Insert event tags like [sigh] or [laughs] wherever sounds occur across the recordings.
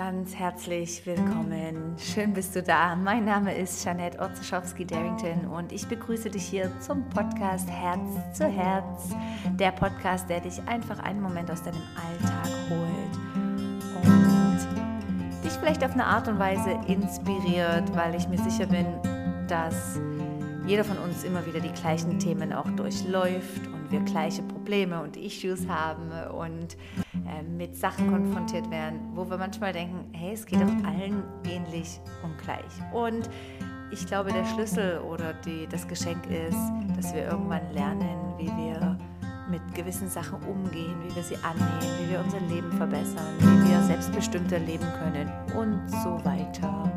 Ganz herzlich willkommen. Schön bist du da. Mein Name ist Janette Otzeschowski-Darrington und ich begrüße dich hier zum Podcast Herz zu Herz. Der Podcast, der dich einfach einen Moment aus deinem Alltag holt und dich vielleicht auf eine Art und Weise inspiriert, weil ich mir sicher bin, dass jeder von uns immer wieder die gleichen Themen auch durchläuft und wir gleiche Probleme und Issues haben und äh, mit Sachen konfrontiert werden, wo wir manchmal denken, hey, es geht doch allen ähnlich und gleich. Und ich glaube, der Schlüssel oder die, das Geschenk ist, dass wir irgendwann lernen, wie wir mit gewissen Sachen umgehen, wie wir sie annehmen, wie wir unser Leben verbessern, wie wir selbstbestimmter leben können und so weiter.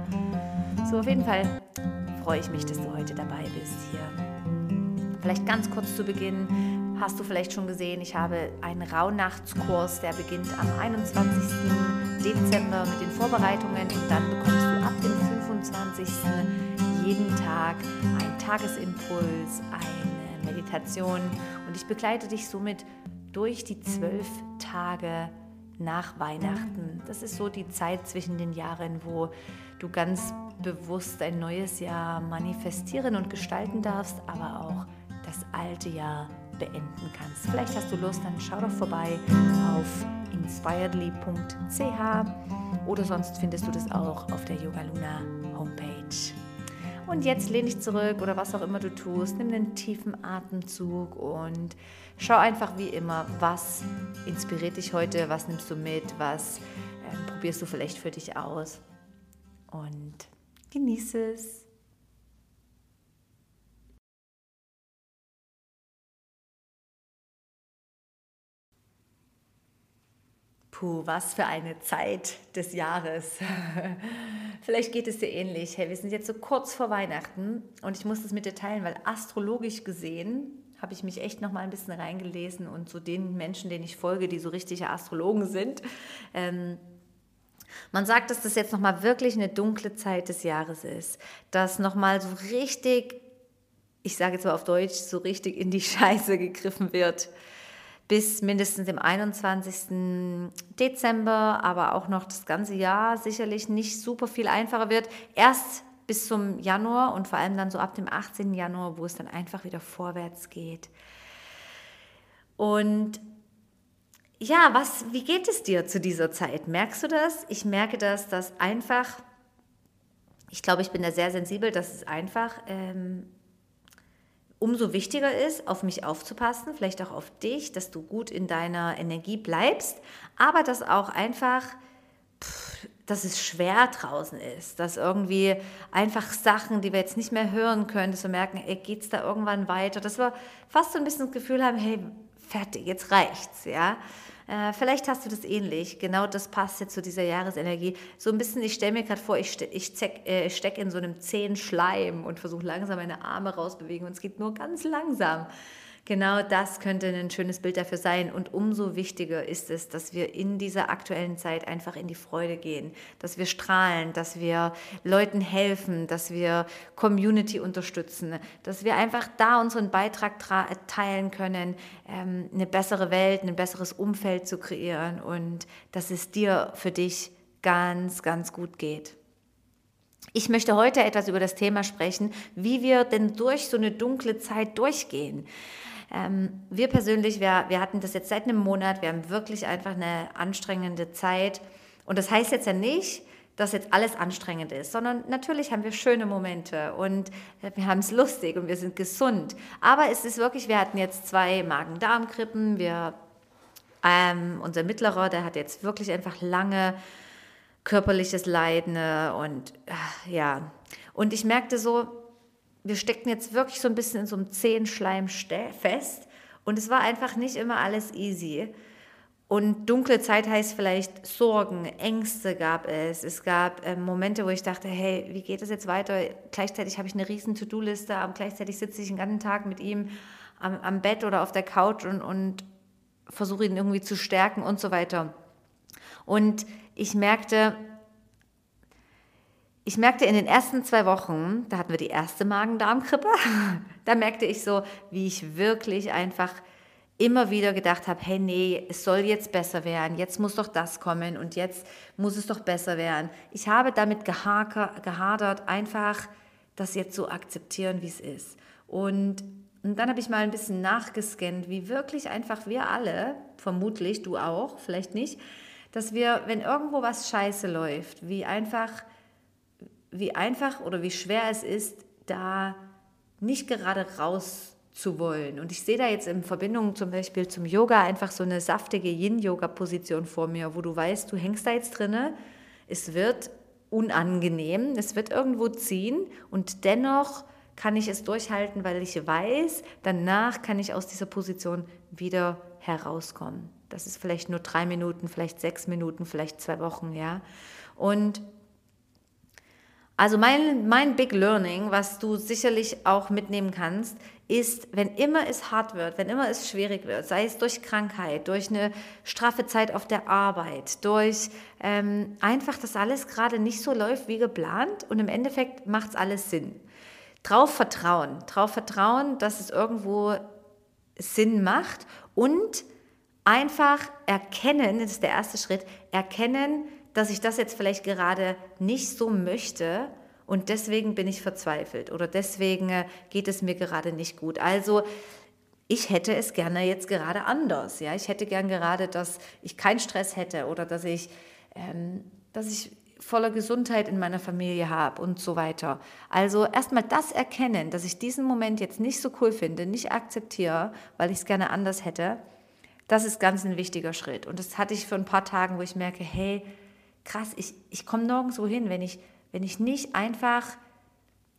So, auf jeden Fall freue ich mich, dass du heute dabei bist hier. Vielleicht ganz kurz zu Beginn hast du vielleicht schon gesehen, ich habe einen Rauhnachtskurs, der beginnt am 21. Dezember mit den Vorbereitungen und dann bekommst du ab dem 25. jeden Tag einen Tagesimpuls, eine Meditation und ich begleite dich somit durch die zwölf Tage nach Weihnachten. Das ist so die Zeit zwischen den Jahren, wo du ganz bewusst ein neues Jahr manifestieren und gestalten darfst, aber auch das alte Jahr beenden kannst. Vielleicht hast du Lust, dann schau doch vorbei auf inspiredly.ch oder sonst findest du das auch auf der Yoga Luna Homepage. Und jetzt lehn dich zurück oder was auch immer du tust, nimm einen tiefen Atemzug und schau einfach wie immer, was inspiriert dich heute, was nimmst du mit, was äh, probierst du vielleicht für dich aus und genieße es. Puh, was für eine Zeit des Jahres. [laughs] Vielleicht geht es dir ähnlich. Hey, wir sind jetzt so kurz vor Weihnachten und ich muss das mit dir teilen, weil astrologisch gesehen habe ich mich echt noch mal ein bisschen reingelesen und so den Menschen, denen ich folge, die so richtige Astrologen sind. Ähm, man sagt, dass das jetzt noch mal wirklich eine dunkle Zeit des Jahres ist, dass noch mal so richtig, ich sage jetzt mal auf Deutsch, so richtig in die [laughs] Scheiße gegriffen wird bis mindestens dem 21. Dezember, aber auch noch das ganze Jahr sicherlich nicht super viel einfacher wird. Erst bis zum Januar und vor allem dann so ab dem 18. Januar, wo es dann einfach wieder vorwärts geht. Und ja, was, wie geht es dir zu dieser Zeit? Merkst du das? Ich merke das, dass einfach, ich glaube, ich bin da sehr sensibel, dass es einfach ähm, umso wichtiger ist, auf mich aufzupassen, vielleicht auch auf dich, dass du gut in deiner Energie bleibst, aber dass auch einfach, pff, dass es schwer draußen ist, dass irgendwie einfach Sachen, die wir jetzt nicht mehr hören können, dass wir merken, ey, geht es da irgendwann weiter, dass wir fast so ein bisschen das Gefühl haben, hey, fertig, jetzt reicht's, ja. Äh, vielleicht hast du das ähnlich. Genau das passt jetzt zu dieser Jahresenergie. So ein bisschen, ich stelle mir gerade vor, ich, ich äh, stecke in so einem zähen Schleim und versuche langsam meine Arme rausbewegen und es geht nur ganz langsam. Genau das könnte ein schönes Bild dafür sein. Und umso wichtiger ist es, dass wir in dieser aktuellen Zeit einfach in die Freude gehen, dass wir strahlen, dass wir Leuten helfen, dass wir Community unterstützen, dass wir einfach da unseren Beitrag teilen können, ähm, eine bessere Welt, ein besseres Umfeld zu kreieren und dass es dir für dich ganz, ganz gut geht. Ich möchte heute etwas über das Thema sprechen, wie wir denn durch so eine dunkle Zeit durchgehen. Ähm, wir persönlich, wir, wir hatten das jetzt seit einem Monat, wir haben wirklich einfach eine anstrengende Zeit. Und das heißt jetzt ja nicht, dass jetzt alles anstrengend ist, sondern natürlich haben wir schöne Momente und wir haben es lustig und wir sind gesund. Aber es ist wirklich, wir hatten jetzt zwei Magen-Darm-Grippen, wir, ähm, unser Mittlerer, der hat jetzt wirklich einfach lange körperliches Leiden und äh, ja. Und ich merkte so, wir steckten jetzt wirklich so ein bisschen in so einem Zehenschleim fest und es war einfach nicht immer alles easy. Und dunkle Zeit heißt vielleicht Sorgen, Ängste gab es. Es gab äh, Momente, wo ich dachte, hey, wie geht es jetzt weiter? Gleichzeitig habe ich eine riesen To-Do-Liste, aber gleichzeitig sitze ich den ganzen Tag mit ihm am, am Bett oder auf der Couch und, und versuche ihn irgendwie zu stärken und so weiter. Und ich merkte, ich merkte in den ersten zwei Wochen, da hatten wir die erste Magen-Darm-Grippe, [laughs] da merkte ich so, wie ich wirklich einfach immer wieder gedacht habe, hey, nee, es soll jetzt besser werden, jetzt muss doch das kommen und jetzt muss es doch besser werden. Ich habe damit gehadert, einfach das jetzt so akzeptieren, wie es ist. Und, und dann habe ich mal ein bisschen nachgescannt, wie wirklich einfach wir alle, vermutlich du auch, vielleicht nicht, dass wir, wenn irgendwo was scheiße läuft, wie einfach, wie einfach oder wie schwer es ist, da nicht gerade raus zu wollen. Und ich sehe da jetzt in Verbindung zum Beispiel zum Yoga einfach so eine saftige Yin-Yoga-Position vor mir, wo du weißt, du hängst da jetzt drinne, es wird unangenehm, es wird irgendwo ziehen und dennoch kann ich es durchhalten, weil ich weiß, danach kann ich aus dieser Position wieder herauskommen. Das ist vielleicht nur drei Minuten, vielleicht sechs Minuten, vielleicht zwei Wochen, ja. Und also mein, mein Big Learning, was du sicherlich auch mitnehmen kannst, ist, wenn immer es hart wird, wenn immer es schwierig wird, sei es durch Krankheit, durch eine straffe Zeit auf der Arbeit, durch ähm, einfach, dass alles gerade nicht so läuft wie geplant und im Endeffekt macht es alles Sinn. Drauf vertrauen, drauf vertrauen, dass es irgendwo Sinn macht und einfach erkennen, das ist der erste Schritt, erkennen, dass ich das jetzt vielleicht gerade nicht so möchte und deswegen bin ich verzweifelt oder deswegen äh, geht es mir gerade nicht gut. Also ich hätte es gerne jetzt gerade anders. Ja? Ich hätte gern gerade, dass ich keinen Stress hätte oder dass ich, ähm, dass ich voller Gesundheit in meiner Familie habe und so weiter. Also erstmal das erkennen, dass ich diesen Moment jetzt nicht so cool finde, nicht akzeptiere, weil ich es gerne anders hätte, das ist ganz ein wichtiger Schritt. Und das hatte ich für ein paar Tagen, wo ich merke, hey, krass, ich, ich komme nirgendwo hin, wenn ich, wenn ich nicht einfach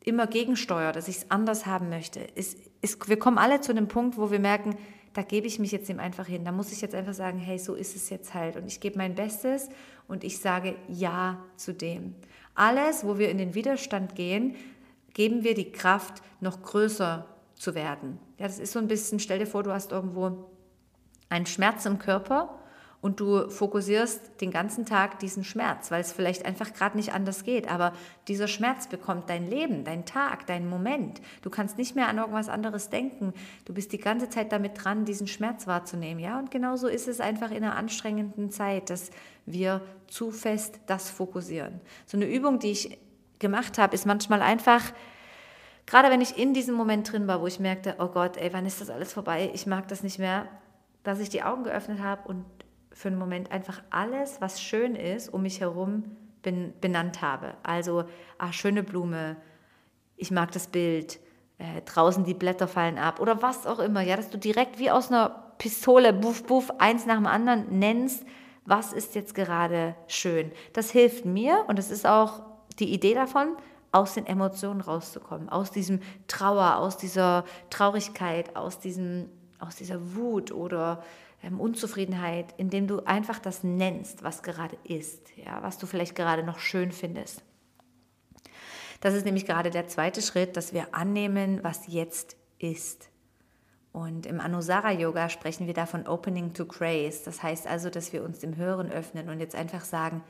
immer gegensteuere, dass ich es anders haben möchte. Es, es, wir kommen alle zu einem Punkt, wo wir merken, da gebe ich mich jetzt dem einfach hin. Da muss ich jetzt einfach sagen, hey, so ist es jetzt halt. Und ich gebe mein Bestes und ich sage Ja zu dem. Alles, wo wir in den Widerstand gehen, geben wir die Kraft, noch größer zu werden. Ja, das ist so ein bisschen, stell dir vor, du hast irgendwo einen Schmerz im Körper und du fokussierst den ganzen Tag diesen Schmerz, weil es vielleicht einfach gerade nicht anders geht. Aber dieser Schmerz bekommt dein Leben, dein Tag, dein Moment. Du kannst nicht mehr an irgendwas anderes denken. Du bist die ganze Zeit damit dran, diesen Schmerz wahrzunehmen. Ja, und genauso ist es einfach in einer anstrengenden Zeit, dass wir zu fest das fokussieren. So eine Übung, die ich gemacht habe, ist manchmal einfach, gerade wenn ich in diesem Moment drin war, wo ich merkte, oh Gott, ey, wann ist das alles vorbei? Ich mag das nicht mehr, dass ich die Augen geöffnet habe und für einen Moment einfach alles, was schön ist, um mich herum benannt habe. Also, ah, schöne Blume, ich mag das Bild, äh, draußen die Blätter fallen ab oder was auch immer. Ja, dass du direkt wie aus einer Pistole, buff, buff, eins nach dem anderen nennst, was ist jetzt gerade schön. Das hilft mir und das ist auch die Idee davon, aus den Emotionen rauszukommen, aus diesem Trauer, aus dieser Traurigkeit, aus, diesem, aus dieser Wut oder ähm, Unzufriedenheit, indem du einfach das nennst, was gerade ist, ja, was du vielleicht gerade noch schön findest. Das ist nämlich gerade der zweite Schritt, dass wir annehmen, was jetzt ist. Und im Anusara Yoga sprechen wir davon Opening to Grace. Das heißt also, dass wir uns dem Hören öffnen und jetzt einfach sagen,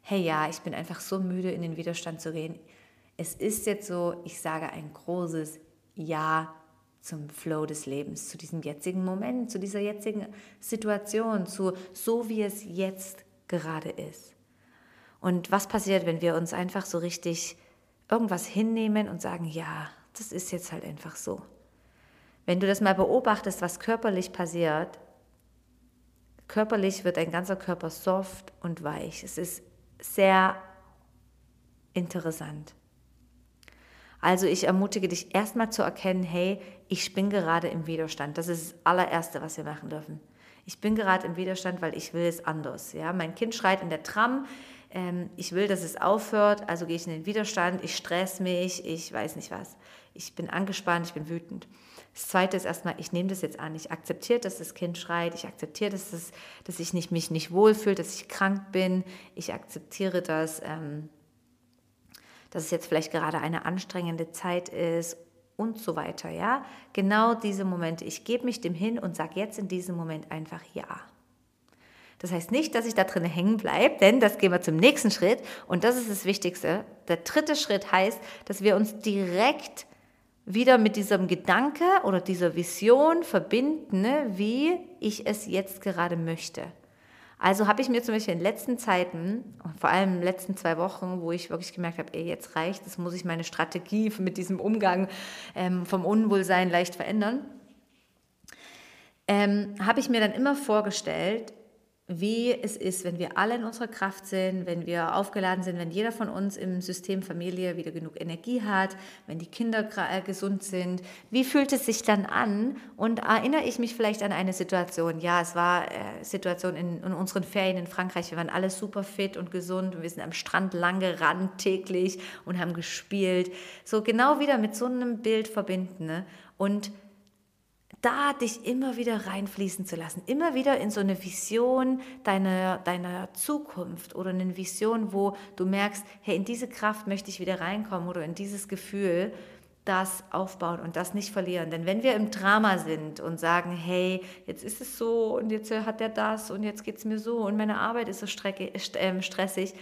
hey ja, ich bin einfach so müde, in den Widerstand zu gehen. Es ist jetzt so, ich sage ein großes Ja zum Flow des Lebens, zu diesem jetzigen Moment, zu dieser jetzigen Situation, zu so wie es jetzt gerade ist. Und was passiert, wenn wir uns einfach so richtig irgendwas hinnehmen und sagen, ja, das ist jetzt halt einfach so. Wenn du das mal beobachtest, was körperlich passiert, körperlich wird dein ganzer Körper soft und weich. Es ist sehr interessant. Also ich ermutige dich erstmal zu erkennen, hey, ich bin gerade im Widerstand. Das ist das allererste, was wir machen dürfen. Ich bin gerade im Widerstand, weil ich will es anders. Ja? Mein Kind schreit in der Tram, ähm, ich will, dass es aufhört, also gehe ich in den Widerstand, ich stress mich, ich weiß nicht was. Ich bin angespannt, ich bin wütend. Das Zweite ist erstmal, ich nehme das jetzt an. Ich akzeptiere, dass das Kind schreit. Ich akzeptiere, dass, das, dass ich nicht, mich nicht wohlfühle, dass ich krank bin. Ich akzeptiere, dass, ähm, dass es jetzt vielleicht gerade eine anstrengende Zeit ist und so weiter. Ja, genau diese Momente. Ich gebe mich dem hin und sage jetzt in diesem Moment einfach ja. Das heißt nicht, dass ich da drin hängen bleibe, denn das gehen wir zum nächsten Schritt und das ist das Wichtigste. Der dritte Schritt heißt, dass wir uns direkt wieder mit diesem Gedanke oder dieser Vision verbinden, ne, wie ich es jetzt gerade möchte. Also habe ich mir zum Beispiel in den letzten Zeiten, vor allem in den letzten zwei Wochen, wo ich wirklich gemerkt habe, ey, jetzt reicht, es muss ich meine Strategie [laughs] mit diesem Umgang ähm, vom Unwohlsein leicht verändern, ähm, habe ich mir dann immer vorgestellt, wie es ist, wenn wir alle in unserer Kraft sind, wenn wir aufgeladen sind, wenn jeder von uns im System Familie wieder genug Energie hat, wenn die Kinder äh, gesund sind. Wie fühlt es sich dann an? Und erinnere ich mich vielleicht an eine Situation? Ja, es war äh, Situation in, in unseren Ferien in Frankreich. Wir waren alle super fit und gesund und wir sind am Strand lang gerannt täglich und haben gespielt. So genau wieder mit so einem Bild verbinden. Ne? Und da dich immer wieder reinfließen zu lassen, immer wieder in so eine Vision deiner, deiner Zukunft oder eine Vision, wo du merkst, hey, in diese Kraft möchte ich wieder reinkommen oder in dieses Gefühl, das aufbauen und das nicht verlieren. Denn wenn wir im Drama sind und sagen, hey, jetzt ist es so und jetzt hat der das und jetzt geht es mir so und meine Arbeit ist so ähm, stressig,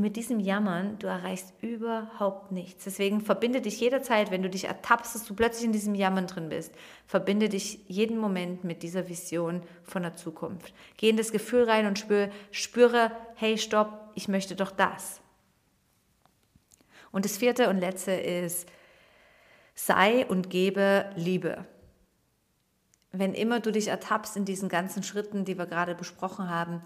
mit diesem Jammern, du erreichst überhaupt nichts. Deswegen verbinde dich jederzeit, wenn du dich ertappst, dass du plötzlich in diesem Jammern drin bist, verbinde dich jeden Moment mit dieser Vision von der Zukunft. Geh in das Gefühl rein und spüre, spüre hey, stopp, ich möchte doch das. Und das vierte und letzte ist, sei und gebe Liebe. Wenn immer du dich ertappst in diesen ganzen Schritten, die wir gerade besprochen haben,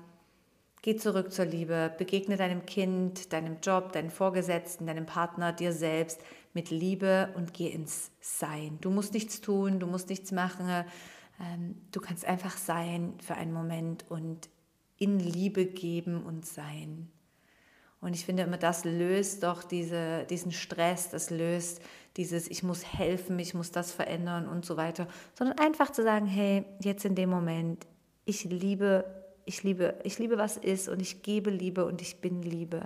Geh zurück zur Liebe, begegne deinem Kind, deinem Job, deinen Vorgesetzten, deinem Partner, dir selbst mit Liebe und geh ins Sein. Du musst nichts tun, du musst nichts machen, ähm, du kannst einfach sein für einen Moment und in Liebe geben und sein. Und ich finde immer, das löst doch diese, diesen Stress, das löst dieses, ich muss helfen, ich muss das verändern und so weiter, sondern einfach zu sagen, hey, jetzt in dem Moment, ich liebe ich liebe, ich liebe, was ist und ich gebe Liebe und ich bin Liebe.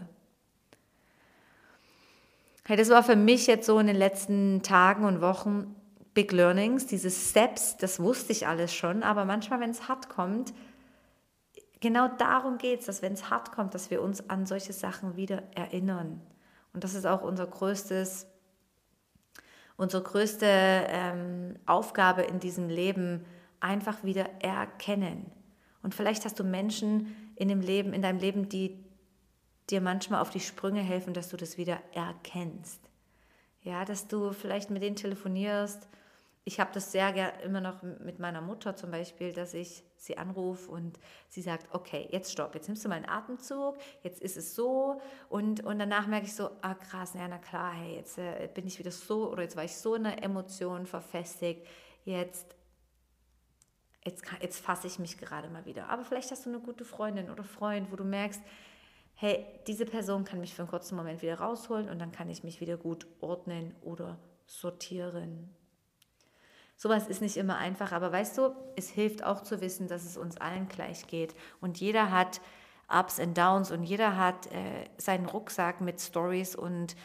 Hey, das war für mich jetzt so in den letzten Tagen und Wochen Big Learnings, diese Steps, das wusste ich alles schon, aber manchmal, wenn es hart kommt, genau darum geht es, dass wenn es hart kommt, dass wir uns an solche Sachen wieder erinnern. Und das ist auch unser größtes, unsere größte ähm, Aufgabe in diesem Leben, einfach wieder erkennen. Und vielleicht hast du Menschen in dem Leben, in deinem Leben, die dir manchmal auf die Sprünge helfen, dass du das wieder erkennst. Ja, dass du vielleicht mit denen telefonierst. Ich habe das sehr gerne immer noch mit meiner Mutter zum Beispiel, dass ich sie anrufe und sie sagt, okay, jetzt stopp, jetzt nimmst du meinen Atemzug, jetzt ist es so und, und danach merke ich so, ah krass, ja, na klar, hey, jetzt äh, bin ich wieder so oder jetzt war ich so in einer Emotion verfestigt, jetzt jetzt, jetzt fasse ich mich gerade mal wieder. Aber vielleicht hast du eine gute Freundin oder Freund, wo du merkst, hey, diese Person kann mich für einen kurzen Moment wieder rausholen und dann kann ich mich wieder gut ordnen oder sortieren. Sowas ist nicht immer einfach, aber weißt du, es hilft auch zu wissen, dass es uns allen gleich geht. Und jeder hat Ups und Downs und jeder hat äh, seinen Rucksack mit Stories und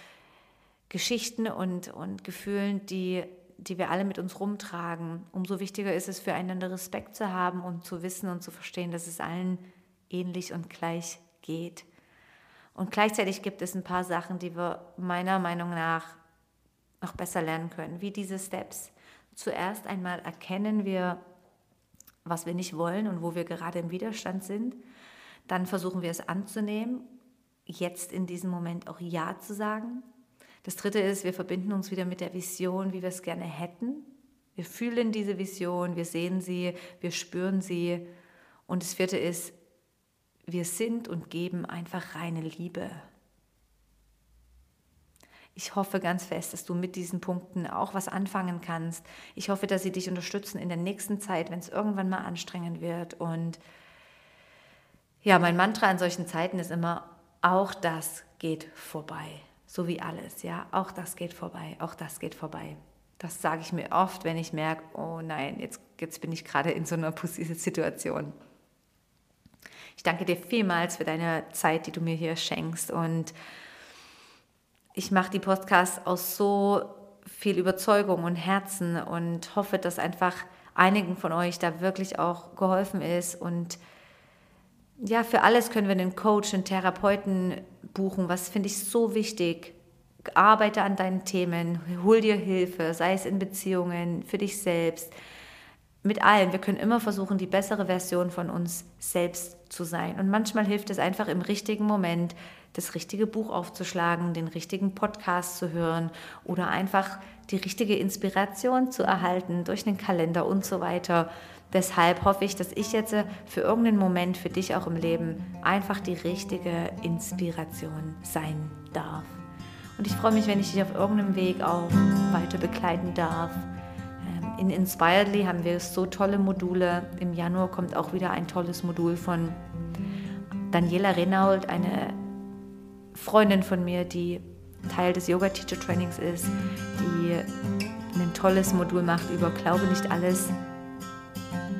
Geschichten und, und Gefühlen, die die wir alle mit uns rumtragen, umso wichtiger ist es, füreinander Respekt zu haben und zu wissen und zu verstehen, dass es allen ähnlich und gleich geht. Und gleichzeitig gibt es ein paar Sachen, die wir meiner Meinung nach noch besser lernen können, wie diese Steps. Zuerst einmal erkennen wir, was wir nicht wollen und wo wir gerade im Widerstand sind. Dann versuchen wir es anzunehmen, jetzt in diesem Moment auch Ja zu sagen das dritte ist, wir verbinden uns wieder mit der Vision, wie wir es gerne hätten. Wir fühlen diese Vision, wir sehen sie, wir spüren sie. Und das vierte ist, wir sind und geben einfach reine Liebe. Ich hoffe ganz fest, dass du mit diesen Punkten auch was anfangen kannst. Ich hoffe, dass sie dich unterstützen in der nächsten Zeit, wenn es irgendwann mal anstrengend wird. Und ja, mein Mantra an solchen Zeiten ist immer, auch das geht vorbei so wie alles, ja, auch das geht vorbei, auch das geht vorbei. Das sage ich mir oft, wenn ich merke, oh nein, jetzt, jetzt bin ich gerade in so einer [laughs] Situation. Ich danke dir vielmals für deine Zeit, die du mir hier schenkst und ich mache die Podcasts aus so viel Überzeugung und Herzen und hoffe, dass einfach einigen von euch da wirklich auch geholfen ist und ja, für alles können wir einen Coach, einen Therapeuten buchen. Was finde ich so wichtig? arbeite an deinen Themen, hol dir Hilfe, sei es in Beziehungen, für dich selbst, mit allem. Wir können immer versuchen, die bessere Version von uns selbst zu sein. Und manchmal hilft es einfach im richtigen Moment, das richtige Buch aufzuschlagen, den richtigen Podcast zu hören oder einfach die richtige Inspiration zu erhalten durch einen Kalender und so weiter. Deshalb hoffe ich, dass ich jetzt für irgendeinen Moment für dich auch im Leben einfach die richtige Inspiration sein darf. Und ich freue mich, wenn ich dich auf irgendeinem Weg auch weiter begleiten darf. Ähm, in Inspiredly haben wir so tolle Module. Im Januar kommt auch wieder ein tolles Modul von Daniela Renault, eine Freundin von mir, die Teil des Yoga Teacher Trainings ist, die ein tolles Modul macht über Glaube nicht alles,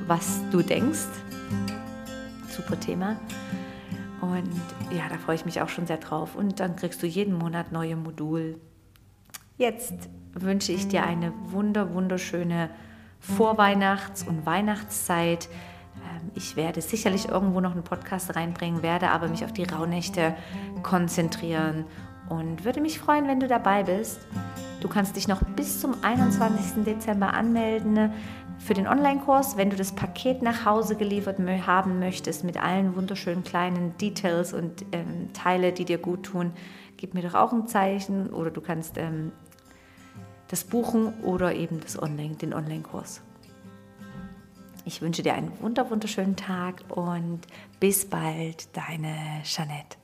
was du denkst. Super Thema. Und ja, da freue ich mich auch schon sehr drauf. Und dann kriegst du jeden Monat neue Modul. Jetzt wünsche ich dir eine wunder, wunderschöne Vorweihnachts- und Weihnachtszeit. Ähm, ich werde sicherlich irgendwo noch einen Podcast reinbringen, werde aber mich auf die Rauhnächte konzentrieren und würde mich freuen, wenn du dabei bist. Du kannst dich noch bis zum 21. Dezember anmelden für den Online-Kurs, wenn du das Paket nach Hause geliefert haben möchtest mit allen wunderschönen kleinen Details und ähm, Teile, die dir gut tun, gib mir doch auch ein Zeichen oder du kannst ähm, das buchen oder eben das Online, den Online-Kurs. Ich wünsche dir einen wunder wunderschönen Tag und bis bald, deine Jeanette.